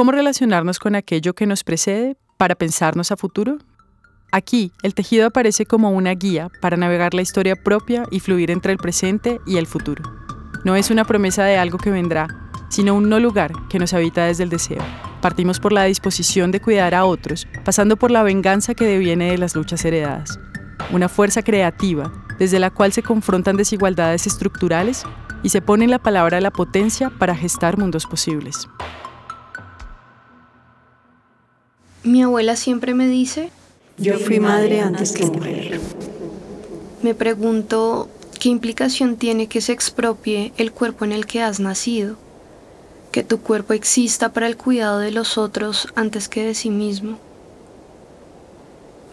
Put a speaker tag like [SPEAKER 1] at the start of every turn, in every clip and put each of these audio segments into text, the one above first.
[SPEAKER 1] ¿Cómo relacionarnos con aquello que nos precede para pensarnos a futuro? Aquí, el tejido aparece como una guía para navegar la historia propia y fluir entre el presente y el futuro. No es una promesa de algo que vendrá, sino un no lugar que nos habita desde el deseo. Partimos por la disposición de cuidar a otros, pasando por la venganza que deviene de las luchas heredadas. Una fuerza creativa, desde la cual se confrontan desigualdades estructurales y se pone en la palabra la potencia para gestar mundos posibles.
[SPEAKER 2] Mi abuela siempre me dice,
[SPEAKER 3] yo fui madre antes que mujer.
[SPEAKER 2] Me pregunto qué implicación tiene que se expropie el cuerpo en el que has nacido, que tu cuerpo exista para el cuidado de los otros antes que de sí mismo.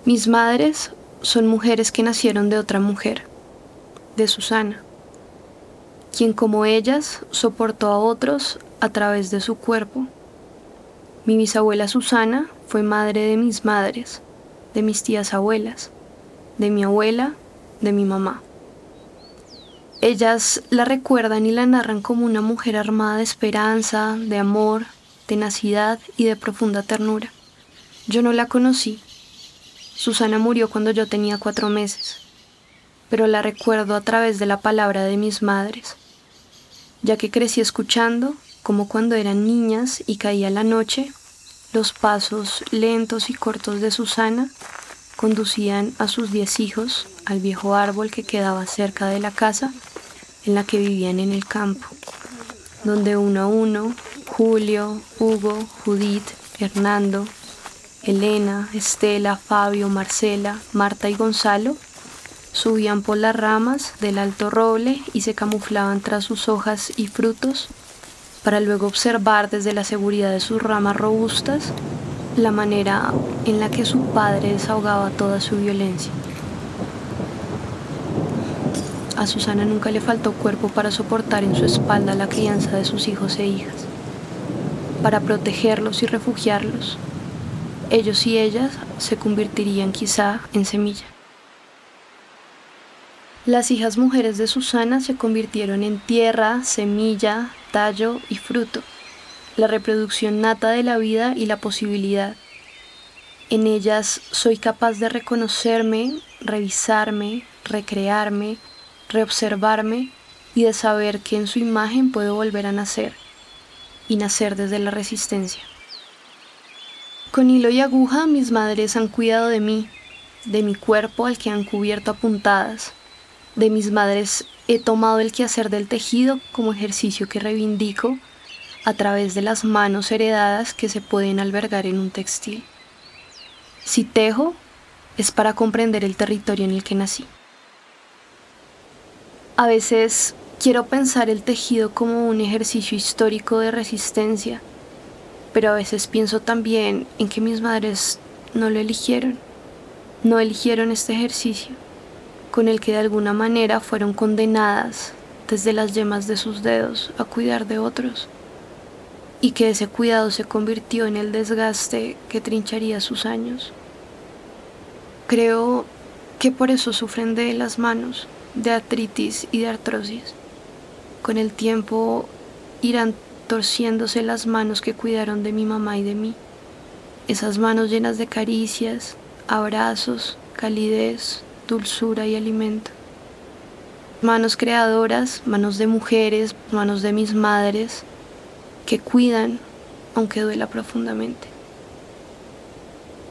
[SPEAKER 2] Mis madres son mujeres que nacieron de otra mujer, de Susana, quien como ellas soportó a otros a través de su cuerpo. Mi bisabuela Susana fue madre de mis madres, de mis tías abuelas, de mi abuela, de mi mamá. Ellas la recuerdan y la narran como una mujer armada de esperanza, de amor, tenacidad y de profunda ternura. Yo no la conocí. Susana murió cuando yo tenía cuatro meses, pero la recuerdo a través de la palabra de mis madres, ya que crecí escuchando como cuando eran niñas y caía la noche, los pasos lentos y cortos de Susana conducían a sus diez hijos al viejo árbol que quedaba cerca de la casa en la que vivían en el campo, donde uno a uno, Julio, Hugo, Judith, Hernando, Elena, Estela, Fabio, Marcela, Marta y Gonzalo subían por las ramas del alto roble y se camuflaban tras sus hojas y frutos para luego observar desde la seguridad de sus ramas robustas la manera en la que su padre desahogaba toda su violencia. A Susana nunca le faltó cuerpo para soportar en su espalda la crianza de sus hijos e hijas, para protegerlos y refugiarlos. Ellos y ellas se convertirían quizá en semilla. Las hijas mujeres de Susana se convirtieron en tierra, semilla, tallo y fruto, la reproducción nata de la vida y la posibilidad. En ellas soy capaz de reconocerme, revisarme, recrearme, reobservarme y de saber que en su imagen puedo volver a nacer y nacer desde la resistencia. Con hilo y aguja mis madres han cuidado de mí, de mi cuerpo al que han cubierto apuntadas, de mis madres he tomado el quehacer del tejido como ejercicio que reivindico a través de las manos heredadas que se pueden albergar en un textil. Si tejo, es para comprender el territorio en el que nací. A veces quiero pensar el tejido como un ejercicio histórico de resistencia, pero a veces pienso también en que mis madres no lo eligieron, no eligieron este ejercicio con el que de alguna manera fueron condenadas desde las yemas de sus dedos a cuidar de otros, y que ese cuidado se convirtió en el desgaste que trincharía sus años. Creo que por eso sufren de las manos, de artritis y de artrosis. Con el tiempo irán torciéndose las manos que cuidaron de mi mamá y de mí. Esas manos llenas de caricias, abrazos, calidez, dulzura y alimento. Manos creadoras, manos de mujeres, manos de mis madres, que cuidan aunque duela profundamente.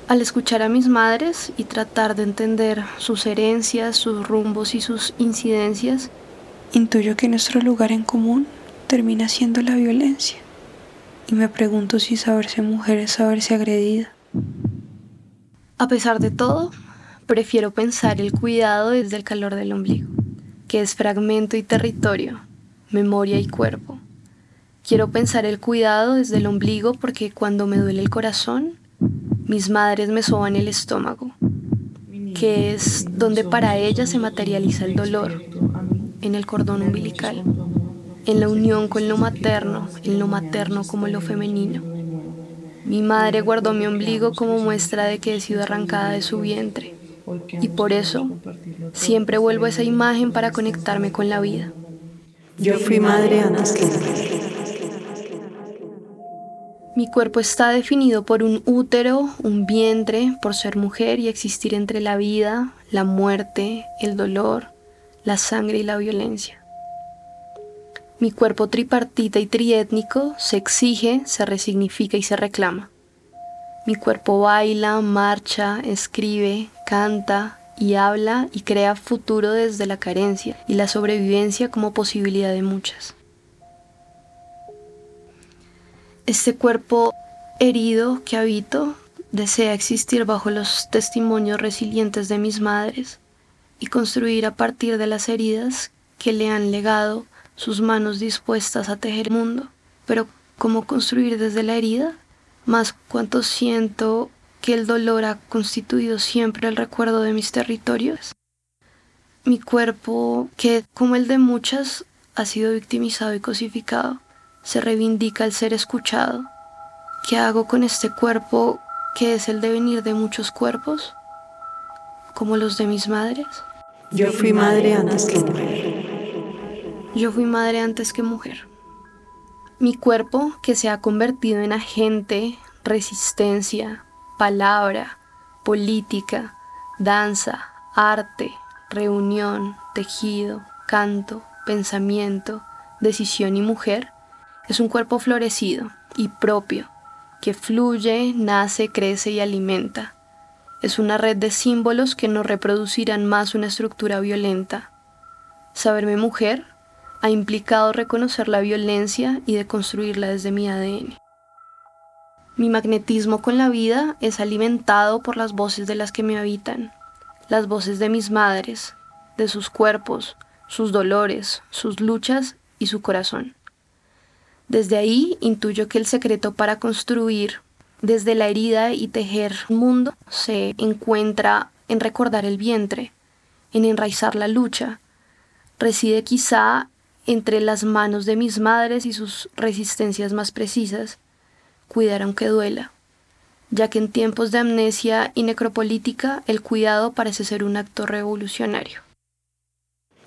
[SPEAKER 2] Al escuchar a mis madres y tratar de entender sus herencias, sus rumbos y sus incidencias,
[SPEAKER 3] intuyo que nuestro lugar en común termina siendo la violencia. Y me pregunto si saberse mujer es saberse agredida.
[SPEAKER 2] A pesar de todo, prefiero pensar el cuidado desde el calor del ombligo, que es fragmento y territorio, memoria y cuerpo. Quiero pensar el cuidado desde el ombligo porque cuando me duele el corazón, mis madres me soban el estómago, que es donde para ellas se materializa el dolor, en el cordón umbilical, en la unión con lo materno, en lo materno como lo femenino. Mi madre guardó mi ombligo como muestra de que he sido arrancada de su vientre y por eso siempre vuelvo a esa imagen para conectarme con la vida.
[SPEAKER 3] Yo fui madre antes que
[SPEAKER 2] Mi cuerpo está definido por un útero, un vientre, por ser mujer y existir entre la vida, la muerte, el dolor, la sangre y la violencia. Mi cuerpo tripartita y triétnico se exige, se resignifica y se reclama. Mi cuerpo baila, marcha, escribe, canta y habla y crea futuro desde la carencia y la sobrevivencia como posibilidad de muchas. Este cuerpo herido que habito desea existir bajo los testimonios resilientes de mis madres y construir a partir de las heridas que le han legado sus manos dispuestas a tejer el mundo. Pero ¿cómo construir desde la herida? Más cuanto siento que el dolor ha constituido siempre el recuerdo de mis territorios. Mi cuerpo, que como el de muchas, ha sido victimizado y cosificado, se reivindica el ser escuchado. ¿Qué hago con este cuerpo que es el devenir de muchos cuerpos? Como los de mis madres.
[SPEAKER 3] Yo fui madre antes que mujer.
[SPEAKER 2] Yo fui madre antes que mujer. Mi cuerpo que se ha convertido en agente, resistencia, palabra, política, danza, arte, reunión, tejido, canto, pensamiento, decisión y mujer, es un cuerpo florecido y propio, que fluye, nace, crece y alimenta. Es una red de símbolos que no reproducirán más una estructura violenta. Saberme mujer ha implicado reconocer la violencia y deconstruirla desde mi ADN. Mi magnetismo con la vida es alimentado por las voces de las que me habitan, las voces de mis madres, de sus cuerpos, sus dolores, sus luchas y su corazón. Desde ahí intuyo que el secreto para construir desde la herida y tejer un mundo se encuentra en recordar el vientre, en enraizar la lucha. Reside quizá entre las manos de mis madres y sus resistencias más precisas, cuidar aunque duela, ya que en tiempos de amnesia y necropolítica el cuidado parece ser un acto revolucionario.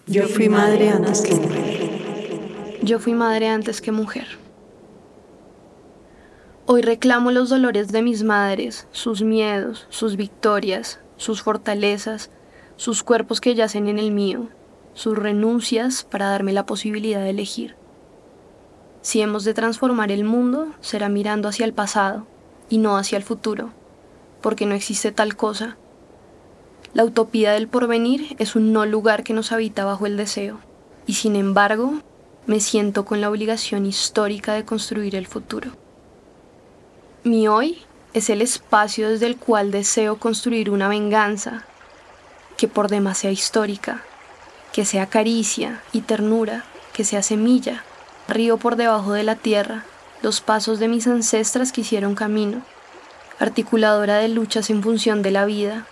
[SPEAKER 3] Yo fui madre antes que
[SPEAKER 2] yo fui madre antes que mujer. Hoy reclamo los dolores de mis madres, sus miedos, sus victorias, sus fortalezas, sus cuerpos que yacen en el mío, sus renuncias para darme la posibilidad de elegir. Si hemos de transformar el mundo, será mirando hacia el pasado y no hacia el futuro, porque no existe tal cosa. La utopía del porvenir es un no lugar que nos habita bajo el deseo, y sin embargo me siento con la obligación histórica de construir el futuro. Mi hoy es el espacio desde el cual deseo construir una venganza que por demás sea histórica, que sea caricia y ternura, que sea semilla, río por debajo de la tierra, los pasos de mis ancestras que hicieron camino, articuladora de luchas en función de la vida,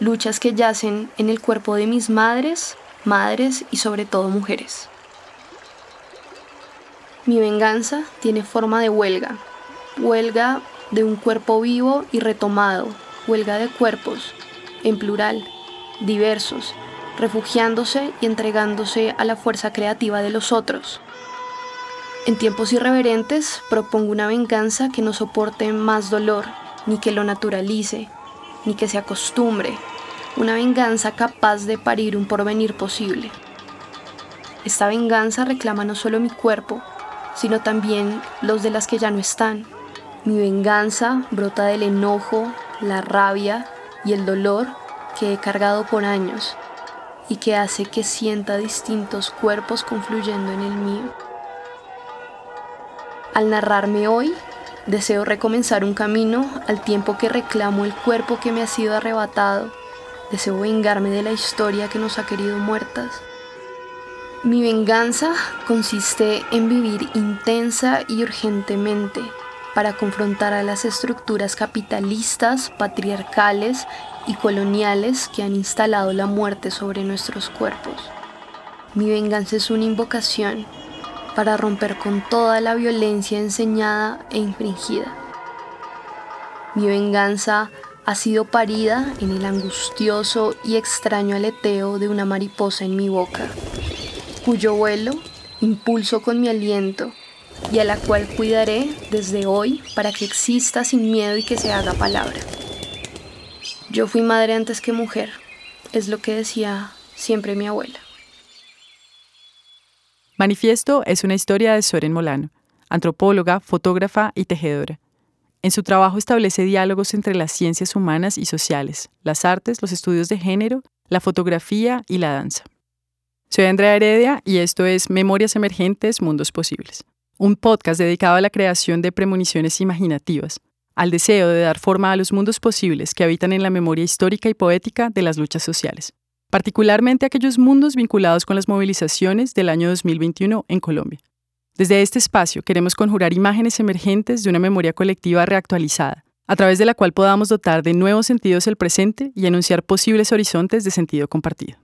[SPEAKER 2] luchas que yacen en el cuerpo de mis madres, madres y sobre todo mujeres. Mi venganza tiene forma de huelga, huelga de un cuerpo vivo y retomado, huelga de cuerpos, en plural, diversos, refugiándose y entregándose a la fuerza creativa de los otros. En tiempos irreverentes propongo una venganza que no soporte más dolor, ni que lo naturalice, ni que se acostumbre, una venganza capaz de parir un porvenir posible. Esta venganza reclama no solo mi cuerpo, sino también los de las que ya no están. Mi venganza brota del enojo, la rabia y el dolor que he cargado por años y que hace que sienta distintos cuerpos confluyendo en el mío. Al narrarme hoy, deseo recomenzar un camino al tiempo que reclamo el cuerpo que me ha sido arrebatado. Deseo vengarme de la historia que nos ha querido muertas mi venganza consiste en vivir intensa y urgentemente para confrontar a las estructuras capitalistas, patriarcales y coloniales que han instalado la muerte sobre nuestros cuerpos. Mi venganza es una invocación para romper con toda la violencia enseñada e infringida. Mi venganza ha sido parida en el angustioso y extraño aleteo de una mariposa en mi boca cuyo vuelo impulso con mi aliento y a la cual cuidaré desde hoy para que exista sin miedo y que se haga palabra. Yo fui madre antes que mujer, es lo que decía siempre mi abuela.
[SPEAKER 1] Manifiesto es una historia de Soren Molano, antropóloga, fotógrafa y tejedora. En su trabajo establece diálogos entre las ciencias humanas y sociales, las artes, los estudios de género, la fotografía y la danza. Soy Andrea Heredia y esto es Memorias Emergentes, Mundos Posibles, un podcast dedicado a la creación de premoniciones imaginativas, al deseo de dar forma a los mundos posibles que habitan en la memoria histórica y poética de las luchas sociales, particularmente aquellos mundos vinculados con las movilizaciones del año 2021 en Colombia. Desde este espacio queremos conjurar imágenes emergentes de una memoria colectiva reactualizada, a través de la cual podamos dotar de nuevos sentidos el presente y anunciar posibles horizontes de sentido compartido.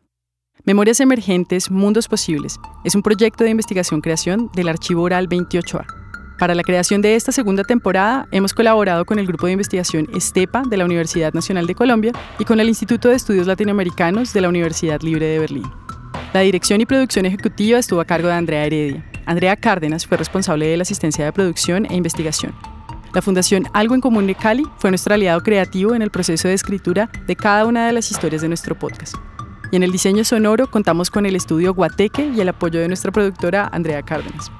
[SPEAKER 1] Memorias Emergentes, Mundos Posibles es un proyecto de investigación-creación del Archivo Oral 28A. Para la creación de esta segunda temporada hemos colaborado con el grupo de investigación ESTEPA de la Universidad Nacional de Colombia y con el Instituto de Estudios Latinoamericanos de la Universidad Libre de Berlín. La dirección y producción ejecutiva estuvo a cargo de Andrea Heredia. Andrea Cárdenas fue responsable de la asistencia de producción e investigación. La Fundación Algo en Común de Cali fue nuestro aliado creativo en el proceso de escritura de cada una de las historias de nuestro podcast. Y en el diseño sonoro contamos con el estudio Guateque y el apoyo de nuestra productora Andrea Cárdenas.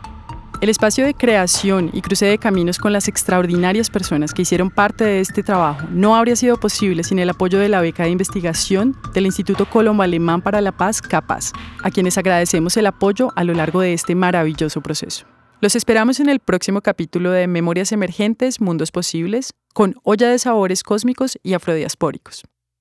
[SPEAKER 1] El espacio de creación y cruce de caminos con las extraordinarias personas que hicieron parte de este trabajo no habría sido posible sin el apoyo de la beca de investigación del Instituto Colombo Alemán para la Paz, CAPAZ, a quienes agradecemos el apoyo a lo largo de este maravilloso proceso. Los esperamos en el próximo capítulo de Memorias Emergentes, Mundos Posibles, con olla de sabores cósmicos y afrodiaspóricos.